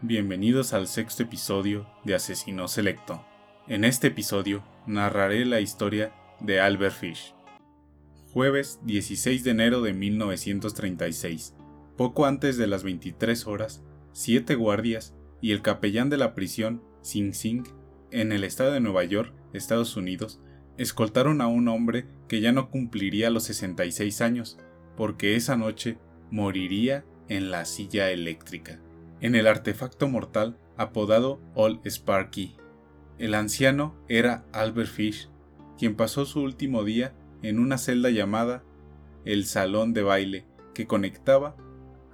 Bienvenidos al sexto episodio de Asesino Selecto. En este episodio narraré la historia de Albert Fish. Jueves 16 de enero de 1936. Poco antes de las 23 horas, siete guardias y el capellán de la prisión, Sing Sing, en el estado de Nueva York, Estados Unidos, escoltaron a un hombre que ya no cumpliría los 66 años, porque esa noche moriría en la silla eléctrica, en el artefacto mortal apodado Old Sparky. El anciano era Albert Fish, quien pasó su último día en una celda llamada el Salón de Baile, que conectaba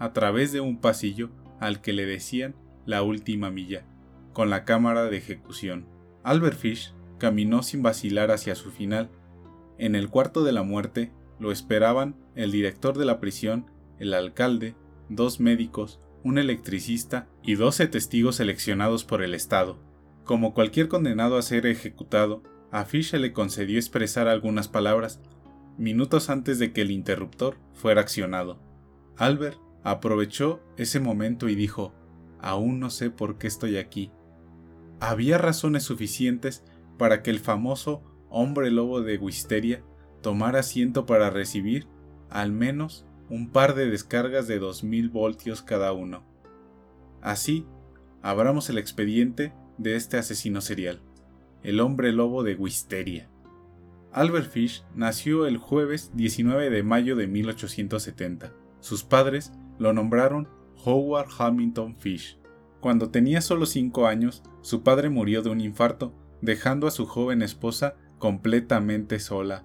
a través de un pasillo al que le decían la última milla, con la cámara de ejecución. Albert Fish caminó sin vacilar hacia su final. En el cuarto de la muerte lo esperaban el director de la prisión, el alcalde, dos médicos, un electricista y doce testigos seleccionados por el Estado. Como cualquier condenado a ser ejecutado, a le concedió expresar algunas palabras minutos antes de que el interruptor fuera accionado. Albert aprovechó ese momento y dijo, aún no sé por qué estoy aquí. Había razones suficientes para que el famoso hombre lobo de Wisteria tomara asiento para recibir al menos un par de descargas de 2000 voltios cada uno. Así, abramos el expediente de este asesino serial, el hombre lobo de Wisteria. Albert Fish nació el jueves 19 de mayo de 1870. Sus padres lo nombraron Howard Hamilton Fish. Cuando tenía solo 5 años, su padre murió de un infarto, dejando a su joven esposa completamente sola.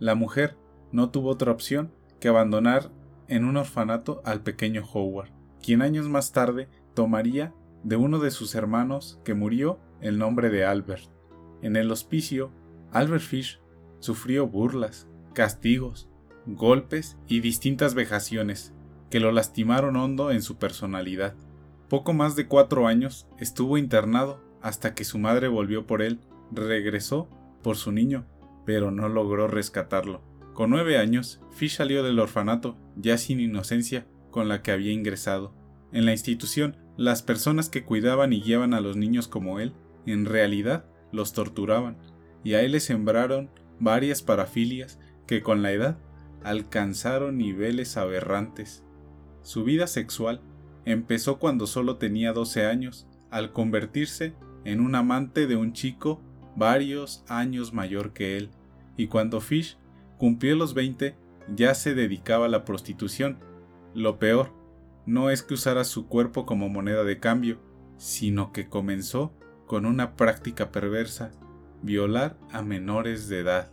La mujer no tuvo otra opción que abandonar en un orfanato al pequeño Howard, quien años más tarde tomaría de uno de sus hermanos que murió el nombre de Albert. En el hospicio, Albert Fish sufrió burlas, castigos, golpes y distintas vejaciones que lo lastimaron hondo en su personalidad. Poco más de cuatro años estuvo internado hasta que su madre volvió por él, regresó por su niño, pero no logró rescatarlo. Con nueve años, Fish salió del orfanato, ya sin inocencia con la que había ingresado. En la institución, las personas que cuidaban y guiaban a los niños como él, en realidad los torturaban, y a él le sembraron varias parafilias que con la edad alcanzaron niveles aberrantes. Su vida sexual empezó cuando solo tenía 12 años, al convertirse en un amante de un chico varios años mayor que él, y cuando Fish cumplió los 20 ya se dedicaba a la prostitución. Lo peor no es que usara su cuerpo como moneda de cambio, sino que comenzó con una práctica perversa, violar a menores de edad.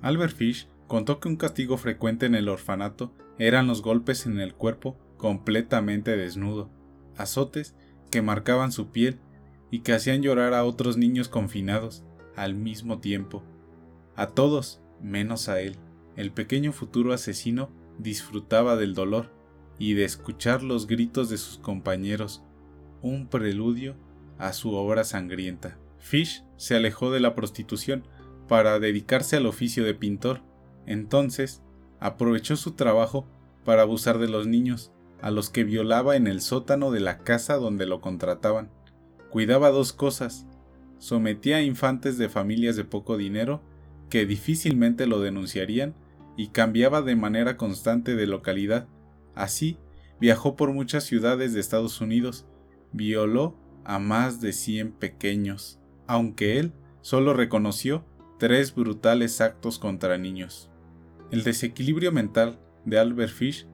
Albert Fish contó que un castigo frecuente en el orfanato eran los golpes en el cuerpo completamente desnudo, azotes que marcaban su piel y que hacían llorar a otros niños confinados al mismo tiempo. A todos, menos a él. El pequeño futuro asesino disfrutaba del dolor y de escuchar los gritos de sus compañeros, un preludio a su obra sangrienta. Fish se alejó de la prostitución para dedicarse al oficio de pintor. Entonces, aprovechó su trabajo para abusar de los niños, a los que violaba en el sótano de la casa donde lo contrataban. Cuidaba dos cosas, sometía a infantes de familias de poco dinero que difícilmente lo denunciarían y cambiaba de manera constante de localidad. Así, viajó por muchas ciudades de Estados Unidos, violó a más de 100 pequeños, aunque él solo reconoció tres brutales actos contra niños. El desequilibrio mental de Albert Fish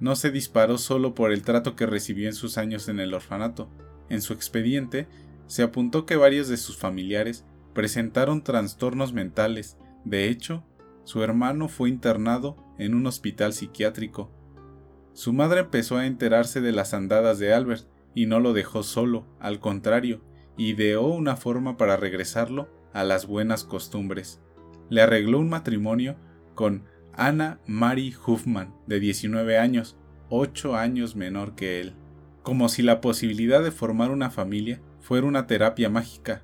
no se disparó solo por el trato que recibió en sus años en el orfanato. En su expediente se apuntó que varios de sus familiares presentaron trastornos mentales. De hecho, su hermano fue internado en un hospital psiquiátrico. Su madre empezó a enterarse de las andadas de Albert y no lo dejó solo, al contrario, ideó una forma para regresarlo a las buenas costumbres. Le arregló un matrimonio con Anna Mary Huffman, de 19 años, 8 años menor que él, como si la posibilidad de formar una familia fuera una terapia mágica.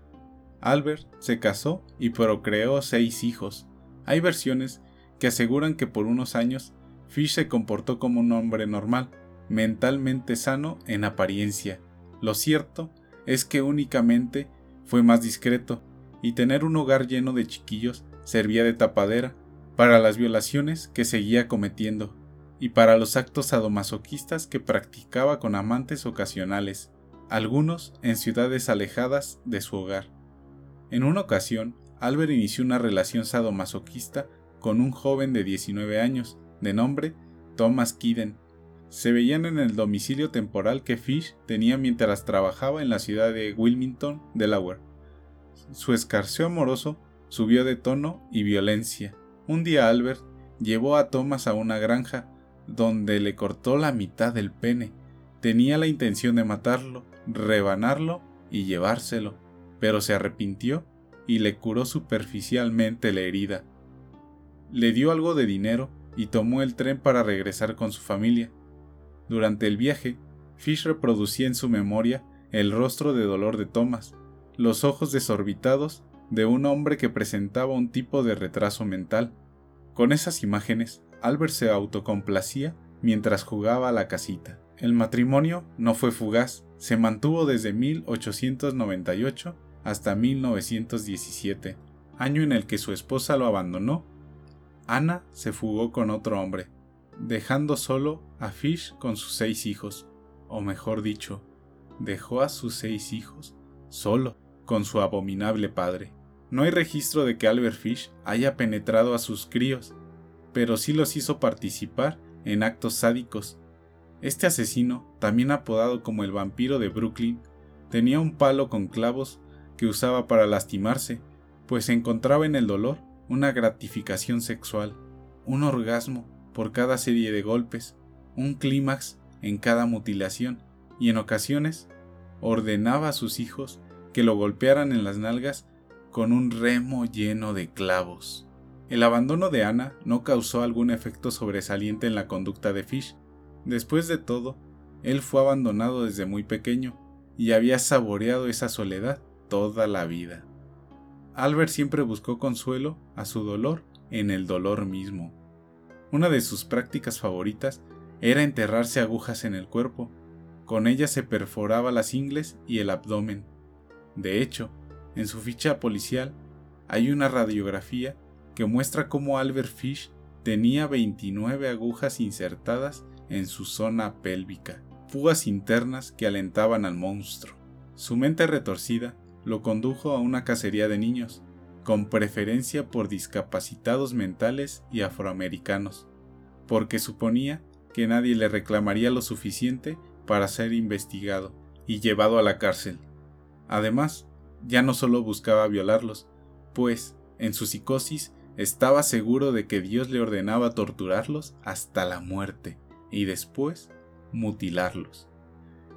Albert se casó y procreó seis hijos. Hay versiones que aseguran que por unos años Fish se comportó como un hombre normal, mentalmente sano en apariencia. Lo cierto es que únicamente fue más discreto, y tener un hogar lleno de chiquillos servía de tapadera para las violaciones que seguía cometiendo y para los actos sadomasoquistas que practicaba con amantes ocasionales, algunos en ciudades alejadas de su hogar. En una ocasión, Albert inició una relación sadomasoquista con un joven de 19 años, de nombre Thomas Kiden. Se veían en el domicilio temporal que Fish tenía mientras trabajaba en la ciudad de Wilmington, Delaware. Su escarceo amoroso subió de tono y violencia. Un día Albert llevó a Thomas a una granja donde le cortó la mitad del pene. Tenía la intención de matarlo, rebanarlo y llevárselo, pero se arrepintió y le curó superficialmente la herida. Le dio algo de dinero y tomó el tren para regresar con su familia. Durante el viaje, Fish reproducía en su memoria el rostro de dolor de Thomas, los ojos desorbitados de un hombre que presentaba un tipo de retraso mental. Con esas imágenes, Albert se autocomplacía mientras jugaba a la casita. El matrimonio no fue fugaz, se mantuvo desde 1898 hasta 1917, año en el que su esposa lo abandonó. Ana se fugó con otro hombre, dejando solo a Fish con sus seis hijos, o mejor dicho, dejó a sus seis hijos solo con su abominable padre. No hay registro de que Albert Fish haya penetrado a sus críos, pero sí los hizo participar en actos sádicos. Este asesino, también apodado como el vampiro de Brooklyn, tenía un palo con clavos que usaba para lastimarse, pues encontraba en el dolor una gratificación sexual, un orgasmo por cada serie de golpes, un clímax en cada mutilación, y en ocasiones ordenaba a sus hijos que lo golpearan en las nalgas con un remo lleno de clavos. El abandono de Ana no causó algún efecto sobresaliente en la conducta de Fish. Después de todo, él fue abandonado desde muy pequeño y había saboreado esa soledad toda la vida. Albert siempre buscó consuelo a su dolor en el dolor mismo. Una de sus prácticas favoritas era enterrarse agujas en el cuerpo. Con ellas se perforaba las ingles y el abdomen. De hecho, en su ficha policial hay una radiografía que muestra cómo Albert Fish tenía 29 agujas insertadas en su zona pélvica, fugas internas que alentaban al monstruo. Su mente retorcida lo condujo a una cacería de niños, con preferencia por discapacitados mentales y afroamericanos, porque suponía que nadie le reclamaría lo suficiente para ser investigado y llevado a la cárcel. Además, ya no solo buscaba violarlos, pues, en su psicosis, estaba seguro de que Dios le ordenaba torturarlos hasta la muerte y después mutilarlos.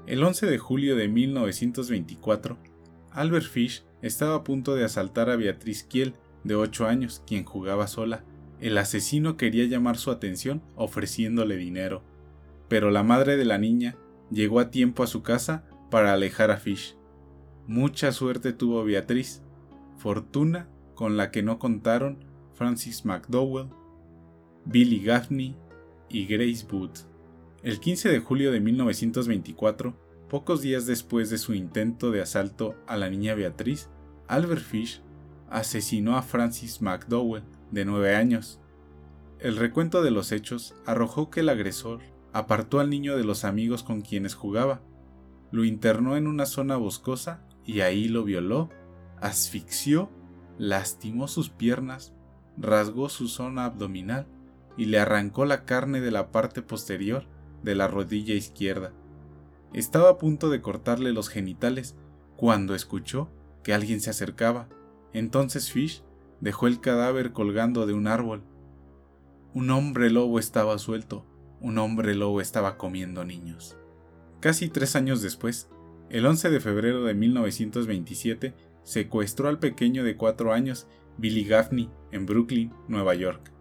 El 11 de julio de 1924, Albert Fish estaba a punto de asaltar a Beatriz Kiel, de 8 años, quien jugaba sola. El asesino quería llamar su atención ofreciéndole dinero, pero la madre de la niña llegó a tiempo a su casa para alejar a Fish. Mucha suerte tuvo Beatriz, fortuna con la que no contaron Francis McDowell, Billy Gaffney y Grace Booth. El 15 de julio de 1924, pocos días después de su intento de asalto a la niña Beatriz, Albert Fish asesinó a Francis McDowell, de 9 años. El recuento de los hechos arrojó que el agresor apartó al niño de los amigos con quienes jugaba, lo internó en una zona boscosa y ahí lo violó, asfixió, lastimó sus piernas rasgó su zona abdominal y le arrancó la carne de la parte posterior de la rodilla izquierda. Estaba a punto de cortarle los genitales cuando escuchó que alguien se acercaba. Entonces Fish dejó el cadáver colgando de un árbol. Un hombre lobo estaba suelto, un hombre lobo estaba comiendo niños. Casi tres años después, el 11 de febrero de 1927, secuestró al pequeño de cuatro años Billy Gaffney, en Brooklyn, Nueva York.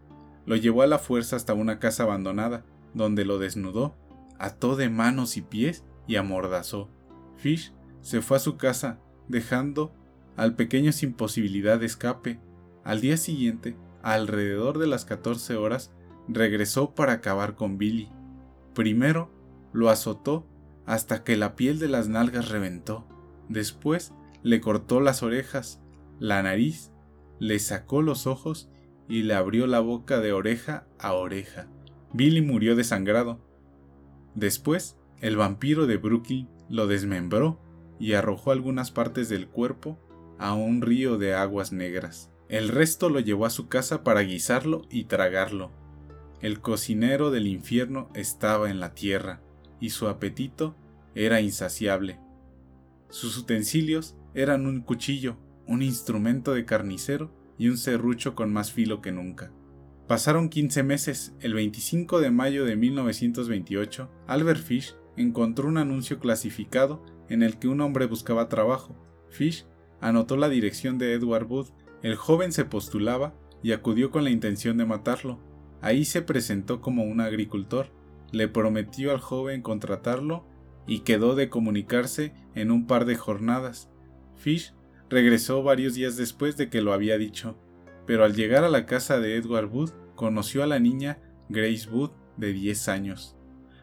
Lo llevó a la fuerza hasta una casa abandonada, donde lo desnudó, ató de manos y pies y amordazó. Fish se fue a su casa, dejando al pequeño sin posibilidad de escape. Al día siguiente, alrededor de las 14 horas, regresó para acabar con Billy. Primero, lo azotó hasta que la piel de las nalgas reventó. Después le cortó las orejas, la nariz, le sacó los ojos y le abrió la boca de oreja a oreja. Billy murió desangrado. Después, el vampiro de Brooklyn lo desmembró y arrojó algunas partes del cuerpo a un río de aguas negras. El resto lo llevó a su casa para guisarlo y tragarlo. El cocinero del infierno estaba en la tierra, y su apetito era insaciable. Sus utensilios eran un cuchillo, un instrumento de carnicero y un serrucho con más filo que nunca. Pasaron 15 meses. El 25 de mayo de 1928, Albert Fish encontró un anuncio clasificado en el que un hombre buscaba trabajo. Fish anotó la dirección de Edward Wood. El joven se postulaba y acudió con la intención de matarlo. Ahí se presentó como un agricultor. Le prometió al joven contratarlo y quedó de comunicarse en un par de jornadas. Fish regresó varios días después de que lo había dicho, pero al llegar a la casa de Edward Wood conoció a la niña Grace Wood de 10 años.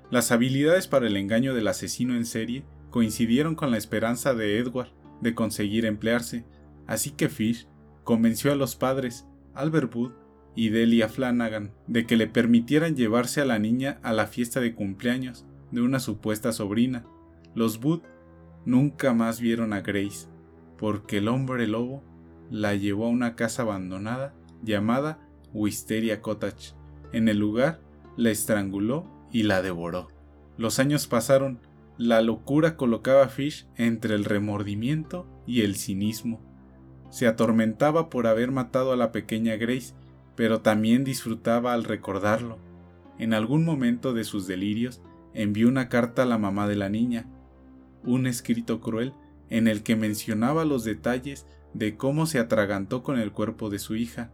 Las habilidades para el engaño del asesino en serie coincidieron con la esperanza de Edward de conseguir emplearse, así que Fish convenció a los padres, Albert Wood y Delia Flanagan, de que le permitieran llevarse a la niña a la fiesta de cumpleaños de una supuesta sobrina. Los Wood nunca más vieron a Grace, porque el hombre lobo la llevó a una casa abandonada llamada Wisteria Cottage. En el lugar la estranguló y la devoró. Los años pasaron la locura colocaba a Fish entre el remordimiento y el cinismo. Se atormentaba por haber matado a la pequeña Grace, pero también disfrutaba al recordarlo. En algún momento de sus delirios envió una carta a la mamá de la niña, un escrito cruel en el que mencionaba los detalles de cómo se atragantó con el cuerpo de su hija.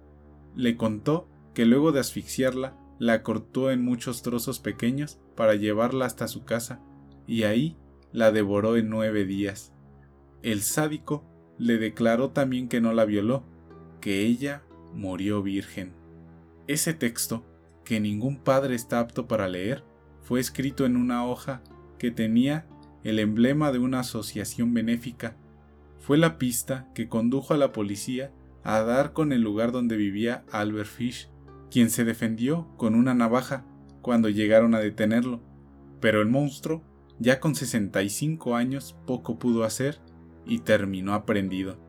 Le contó que luego de asfixiarla, la cortó en muchos trozos pequeños para llevarla hasta su casa y ahí la devoró en nueve días. El sádico le declaró también que no la violó, que ella murió virgen. Ese texto, que ningún padre está apto para leer, fue escrito en una hoja que tenía el emblema de una asociación benéfica. Fue la pista que condujo a la policía a dar con el lugar donde vivía Albert Fish, quien se defendió con una navaja cuando llegaron a detenerlo, pero el monstruo ya con 65 años poco pudo hacer y terminó aprendido.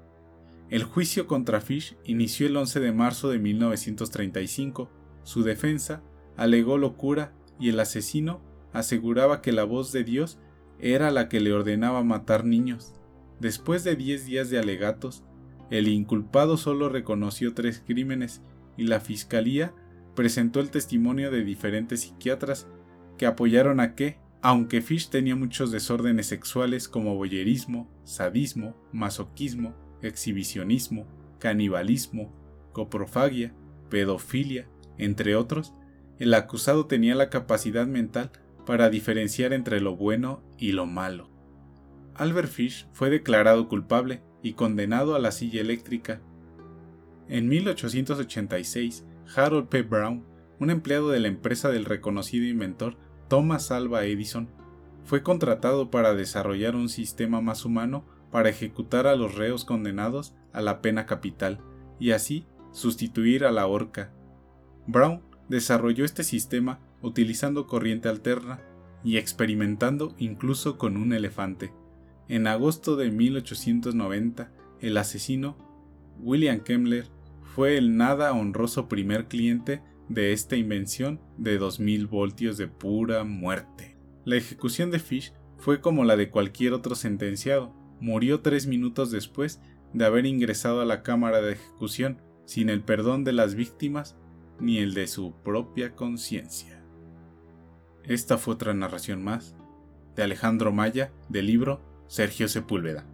El juicio contra Fish inició el 11 de marzo de 1935. Su defensa alegó locura y el asesino aseguraba que la voz de Dios era la que le ordenaba matar niños. Después de 10 días de alegatos, el inculpado solo reconoció tres crímenes y la fiscalía presentó el testimonio de diferentes psiquiatras que apoyaron a que, aunque Fish tenía muchos desórdenes sexuales como boyerismo, sadismo, masoquismo, exhibicionismo, canibalismo, coprofagia, pedofilia, entre otros, el acusado tenía la capacidad mental para diferenciar entre lo bueno y lo malo. Albert Fish fue declarado culpable y condenado a la silla eléctrica. En 1886, Harold P. Brown, un empleado de la empresa del reconocido inventor Thomas Alva Edison fue contratado para desarrollar un sistema más humano para ejecutar a los reos condenados a la pena capital y así sustituir a la horca. Brown desarrolló este sistema utilizando corriente alterna y experimentando incluso con un elefante. En agosto de 1890, el asesino, William Kemmler, fue el nada honroso primer cliente de esta invención de 2000 voltios de pura muerte. La ejecución de Fish fue como la de cualquier otro sentenciado. Murió tres minutos después de haber ingresado a la cámara de ejecución sin el perdón de las víctimas ni el de su propia conciencia. Esta fue otra narración más de Alejandro Maya del libro Sergio Sepúlveda.